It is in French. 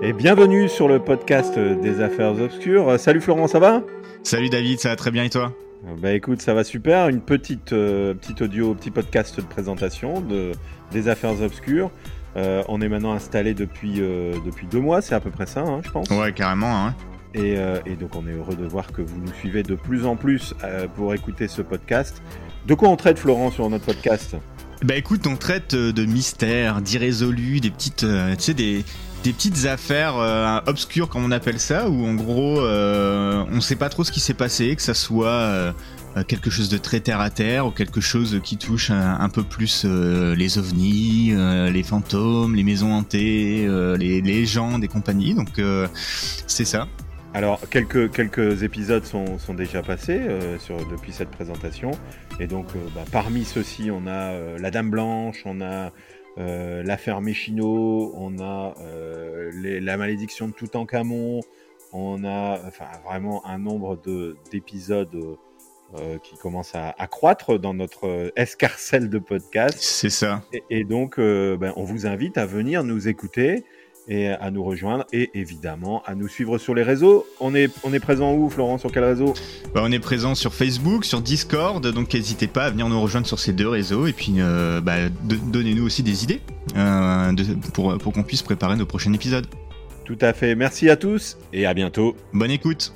Et bienvenue sur le podcast des affaires obscures. Salut Florent, ça va? Salut David, ça va très bien et toi? Bah écoute, ça va super. Une petite, euh, petite audio, petit podcast de présentation de, des affaires obscures. Euh, on est maintenant installé depuis, euh, depuis deux mois, c'est à peu près ça, hein, je pense. Ouais, carrément. Hein. Et, et, donc on est heureux de voir que vous nous suivez de plus en plus pour écouter ce podcast. De quoi on traite Florent sur notre podcast? Bah écoute, on traite de mystères, d'irrésolus, des petites, tu sais, des, des petites affaires euh, obscures comme on appelle ça où en gros euh, on sait pas trop ce qui s'est passé que ça soit euh, quelque chose de très terre à terre ou quelque chose qui touche un, peu plus euh, les ovnis les fantômes les maisons hantées les légendes et compagnie donc c'est ça alors, quelques, épisodes sont, déjà passés depuis cette présentation. Et donc, bah, parmi ceux-ci, on a La Dame Blanche, on a l'affaire Méchino, on a les, la malédiction de Toutankhamon, on a enfin, vraiment un nombre d'épisodes qui commence à, à, croître dans notre escarcelle de podcast. C'est ça. Et, et donc, ben, on vous invite à venir nous écouter et à nous rejoindre et évidemment à nous suivre sur les réseaux. On est, on est présent où, Florent? Sur quel réseau? Bah, On est présent sur Facebook, sur Discord, donc n'hésitez pas à venir nous rejoindre sur ces deux réseaux et puis euh, bah, donnez-nous aussi des idées euh, de, pour, pour qu'on puisse préparer nos prochains épisodes. Tout à fait. Merci à tous et à bientôt. Bonne écoute.